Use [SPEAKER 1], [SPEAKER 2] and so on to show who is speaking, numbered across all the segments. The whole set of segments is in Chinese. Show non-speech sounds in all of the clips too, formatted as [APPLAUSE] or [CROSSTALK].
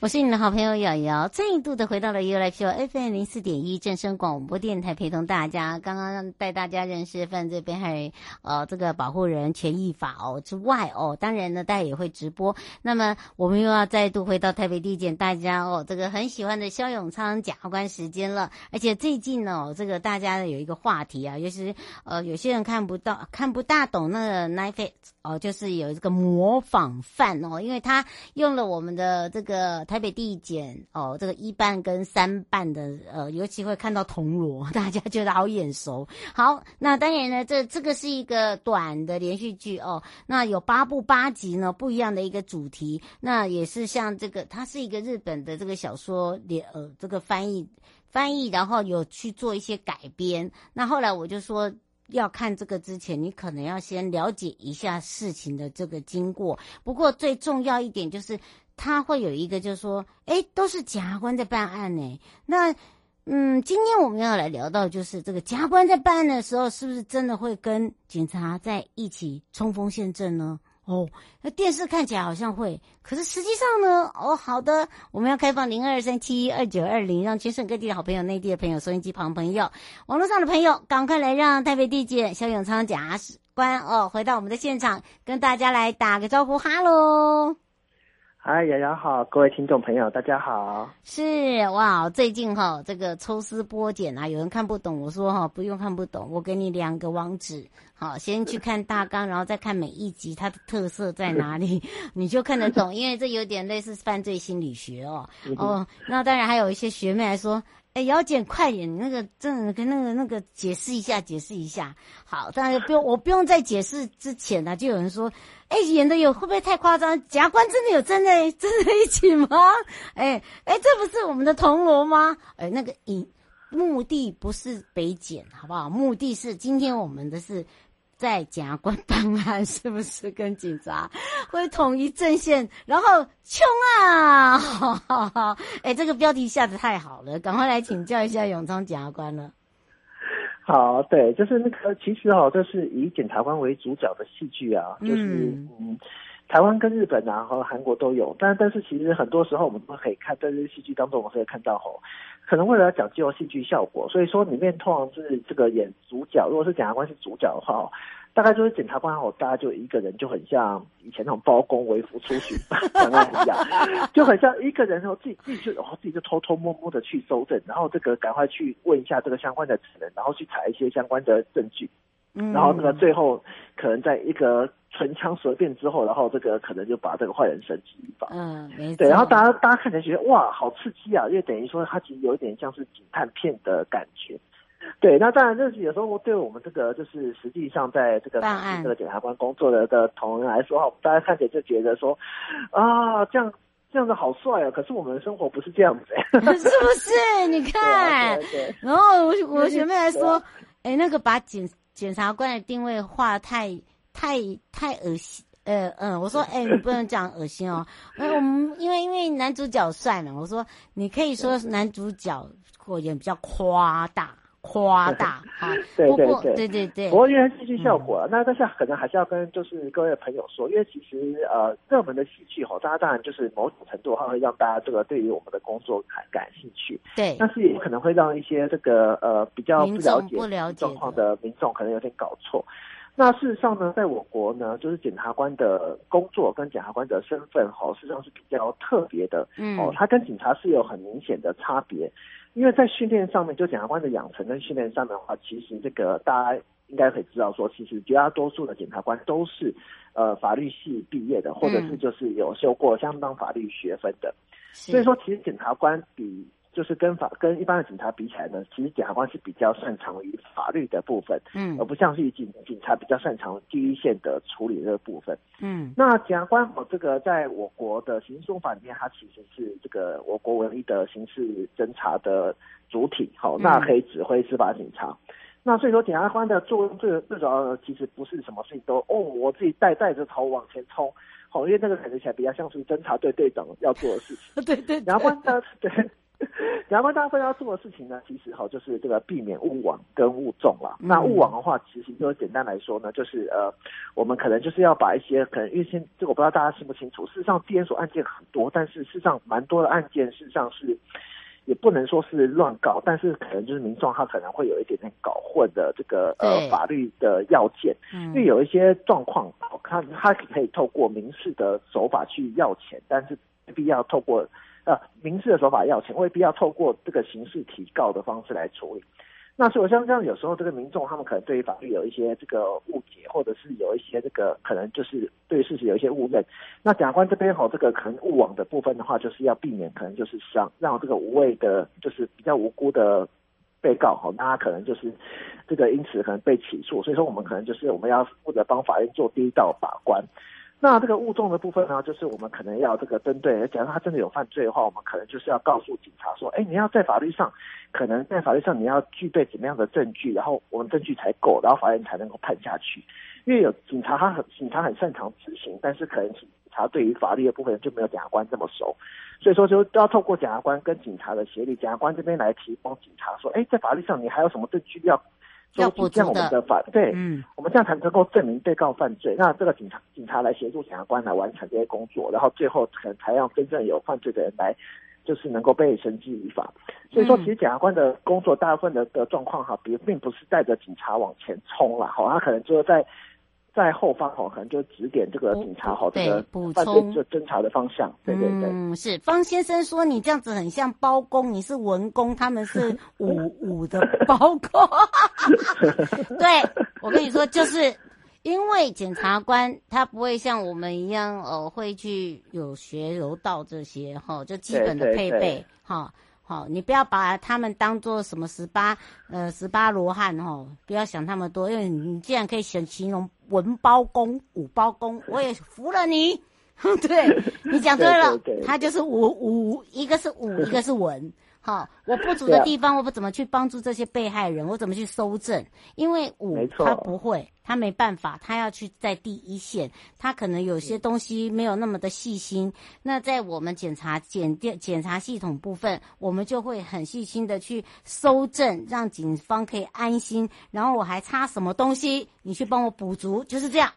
[SPEAKER 1] 我是你的好朋友瑶瑶，再度的回到了 U F U F N 零四点一正声广播电台，陪同大家。刚刚带大家认识犯罪被害人，呃，这个保护人权益法哦之外哦，当然呢，大家也会直播。那么我们又要再度回到台北地检，大家哦，这个很喜欢的萧永昌检察官时间了。而且最近呢，这个大家有一个话题啊，就是呃，有些人看不到、看不大懂那个 Netflix 哦，就是有这个模仿犯哦，因为他用了我们的这个。台北地检哦，这个一办跟三办的呃，尤其会看到铜锣，大家觉得好眼熟。好，那当然呢，这这个是一个短的连续剧哦，那有八部八集呢，不一样的一个主题。那也是像这个，它是一个日本的这个小说连呃，这个翻译翻译，然后有去做一些改编。那后来我就说，要看这个之前，你可能要先了解一下事情的这个经过。不过最重要一点就是。他会有一个，就是说，哎，都是检察官在办案呢。那，嗯，今天我们要来聊到，就是这个检察官在办案的时候，是不是真的会跟警察在一起冲锋陷阵呢？哦，那电视看起来好像会，可是实际上呢？哦，好的，我们要开放零二三七二九二零，让全省各地的好朋友、内地的朋友、收音机旁朋友、网络上的朋友，赶快来让台北地检萧永昌检察官哦，回到我们的现场，跟大家来打个招呼，哈喽。
[SPEAKER 2] 嗨，瑶瑶好，各位听众朋友，大家好。
[SPEAKER 1] 是哇，最近哈，这个抽丝剥茧啊，有人看不懂，我说哈，不用看不懂，我给你两个网址，好，先去看大纲，然后再看每一集它的特色在哪里，[LAUGHS] 你就看得懂，因为这有点类似犯罪心理学哦。哦，那当然还有一些学妹来说。哎，姚姐，快点！那个，正跟那个那个解释一下，解释一下。好，当然不用，我不用在解释之前呢，就有人说，哎，演的有会不会太夸张？检察官真的有站在站在一起吗？哎哎，这不是我们的铜锣吗？哎，那个影目的不是北检，好不好？目的是今天我们的是。在检察官办案，是不是跟警察 [LAUGHS] 会统一阵线，然后冲啊？[LAUGHS] 哎、欸，这个标题下的太好了，赶快来请教一下永昌检察官了。
[SPEAKER 2] 好，对，就是那个，其实哦，这是以检察官为主角的戏剧啊，就是嗯，嗯，台湾跟日本啊和韩国都有，但但是其实很多时候我们都可以看在这些戏剧当中，我们可以看到吼，可能为了要讲究戏剧效果，所以说里面通常是这个演主角，如果是检察官是主角的话。大概就是检察官哦，大家就一个人，就很像以前那种包公为辅出巡 [LAUGHS] 办案一样，就很像一个人哦，自己自己就然后自己就偷偷摸摸的去搜证，然后这个赶快去问一下这个相关的人，然后去查一些相关的证据，嗯，然后那个最后可能在一个唇枪舌辩之后，然后这个可能就把这个坏人绳之以法，
[SPEAKER 1] 嗯，没错，
[SPEAKER 2] 对，然后大家大家看起来觉得哇，好刺激啊，因为等于说它其实有一点像是警探片的感觉。对，那当然，就是有时候对我们这个就是实际上在这个这个检察官工作的的同仁来说哈，大家看起来就觉得说，啊，这样这样子好帅啊！可是我们的生活不是这样子，[LAUGHS]
[SPEAKER 1] 是不是？你看，[LAUGHS] 然后我我 [LAUGHS] 学妹还说，哎，那个把检检察官的定位画太太太恶心，呃嗯，我说，哎，你不能讲恶心哦，哎，[LAUGHS] 我们因为因为男主角帅嘛，我说你可以说男主角或者比较夸大。夸大哈，
[SPEAKER 2] 对对对
[SPEAKER 1] 对对对。
[SPEAKER 2] 不过因为戏剧效果，嗯、那但是可能还是要跟就是各位朋友说，因为其实呃热门的戏剧吼，大家当然就是某种程度它会让大家这个对于我们的工作感感兴趣，
[SPEAKER 1] 对。
[SPEAKER 2] 但是也可能会让一些这个呃比较不了解状况的民众可能有点搞错。那事实上呢，在我国呢，就是检察官的工作跟检察官的身份吼，实际上是比较特别的，嗯，哦，他跟警察是有很明显的差别。因为在训练上面，就检察官的养成跟训练上面的话，其实这个大家应该可以知道说，其实绝大多数的检察官都是呃法律系毕业的，或者是就是有修过相当法律学分的。所以说，其实检察官比就是跟法跟一般的警察比起来呢，其实检察官是比较擅长于法律的部分，嗯，而不像是警警察比较擅长第一线的处理这个部分，嗯。那检察官哦，这个在我国的刑事诉讼法里面，它其实是这个我国唯一的刑事侦查的主体，好，那可以指挥司法警察。嗯、那所以说，检察官的作用最最主要的其实不是什么事情都哦，我自己带带着头往前冲。好，因为那个感觉起来比较像是侦查队队长要做的事情。[LAUGHS] 对对，检察官呢，对，检察官大家分要做的事情呢，其实哈就是这个避免误网跟误众啦。嗯、那误网的话，其实就简单来说呢，就是呃，我们可能就是要把一些可能因为现这个我不知道大家清不清楚，事实上地检署案件很多，但是事实上蛮多的案件事实上是。也不能说是乱搞，但是可能就是民众他可能会有一点点搞混的这个呃法律的要件，嗯因为有一些状况，他他可以透过民事的手法去要钱，但是没必要透过呃民事的手法要钱，未必要透过这个刑事提告的方式来处理。那所以像这样，有时候这个民众他们可能对于法律有一些这个误解，或者是有一些这个可能就是对事实有一些误认。那检察官这边吼，这个可能误网的部分的话，就是要避免可能就是让让这个无谓的，就是比较无辜的被告吼，那他可能就是这个因此可能被起诉。所以说我们可能就是我们要负责帮法院做第一道把关。那这个物证的部分呢，就是我们可能要这个针对，假如他真的有犯罪的话，我们可能就是要告诉警察说，哎，你要在法律上，可能在法律上你要具备怎么样的证据，然后我们证据才够，然后法院才能够判下去。因为有警察，他很警察很擅长执行，但是可能警察对于法律的部分就没有检察官这么熟，所以说就要透过检察官跟警察的协力，检察官这边来提供警察说，哎，在法律上你还有什么证据要？要补这样我们的法对，嗯，我们这样才能够证明被告犯罪。那这个警察警察来协助检察官来完成这些工作，然后最后可能才让真正有犯罪的人来，就是能够被绳之以法。所以说，其实检察官的工作大部分的的状况哈，比如并不是带着警察往前冲了，好，他可能就是在。在后方哦，可能就指点这个警察好这个犯罪侦侦查的方向。对对对，
[SPEAKER 1] 嗯，是方先生说你这样子很像包公，你是文公，他们是 [LAUGHS] 武武的包公。[LAUGHS] 对，我跟你说，就是因为检察官他不会像我们一样呃，会去有学柔道这些哈，就基本的配备哈。好，你不要把他们当做什么十八呃十八罗汉哦，不要想那么多，因为你既然可以选形容文包公、武包公，[LAUGHS] 我也服了你。[LAUGHS] 对，你讲对了，对对对，他就是武武，一个是武，[LAUGHS] 一个是文。好，我不足的地方，我不怎么去帮助这些被害人，我怎么去搜证？因为武他不会，他没办法，他要去在第一线，他可能有些东西没有那么的细心。那在我们检查检电检查系统部分，我们就会很细心的去搜证，让警方可以安心。然后我还差什么东西，你去帮我补足，就是这样，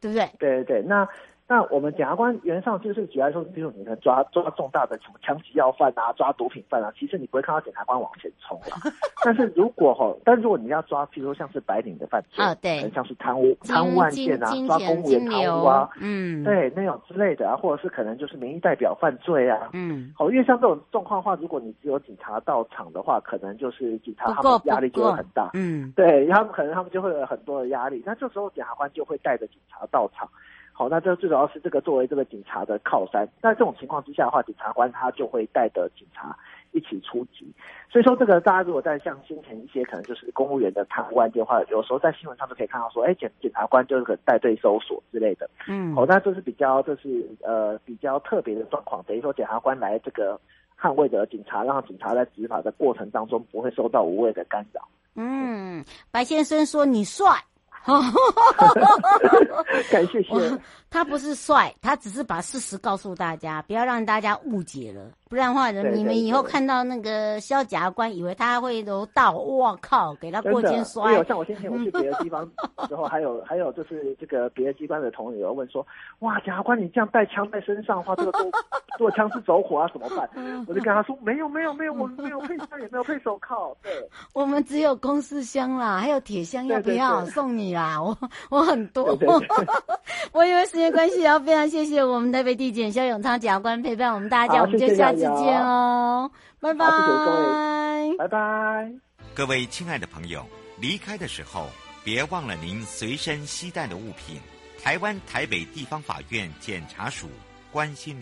[SPEAKER 1] 对不对？
[SPEAKER 2] 对对对，那。那我们检察官原上就是主要说，比如你能抓抓重大的什么枪击要犯啊，抓毒品犯啊，其实你不会看到检察官往前冲啊。[LAUGHS] 但是如果哈，但如果你要抓，譬如说像是白领的犯罪啊，对，像是贪污贪污案件啊，抓公务员贪污啊，嗯，对，那种之类的啊，或者是可能就是民意代表犯罪啊，嗯，好，因为像这种状况的话，如果你只有警察到场的话，可能就是警察他们压力就会很大，嗯，对，他们可能他们就会有很多的压力，那这时候检察官就会带着警察到场。好，那这最主要是这个作为这个警察的靠山。那这种情况之下的话，检察官他就会带着警察一起出击。所以说，这个大家如果在像先前一些可能就是公务员的贪污案件的话，有时候在新闻上都可以看到说，哎，检检察官就是可带队搜索之类的。嗯，好，那这是比较这是呃比较特别的状况，等于说检察官来这个捍卫着警察，让警察在执法的过程当中不会受到无谓的干扰。
[SPEAKER 1] 嗯，白先生说你帅。[LAUGHS]
[SPEAKER 2] 感谢谢。
[SPEAKER 1] 他不是帅，他只是把事实告诉大家，不要让大家误解了。不然的话，人你们以后看到那个萧检察官，以为他会柔道，哇靠，给他过肩摔。
[SPEAKER 2] 有像我先前我去别的地方之后，还有还有就是这个别的机关的同仁有问说，哇，检察官你这样带枪在身上的话，这个如果枪是走火啊怎么办？我就跟他说，没有没有没有，我们没有配枪，也没有配手铐。对，[LAUGHS]
[SPEAKER 1] 我们只有公事箱啦，还有铁箱，要不要送你啦？我我很多，[LAUGHS] 我以为是。没关系，要非常谢谢我们台北地检肖永昌检察官陪伴我们大家，我们就下次见哦，拜拜，
[SPEAKER 2] 拜拜。
[SPEAKER 3] 各位亲爱的朋友，离开的时候别忘了您随身携带的物品。台湾台北地方法院检察署关心您。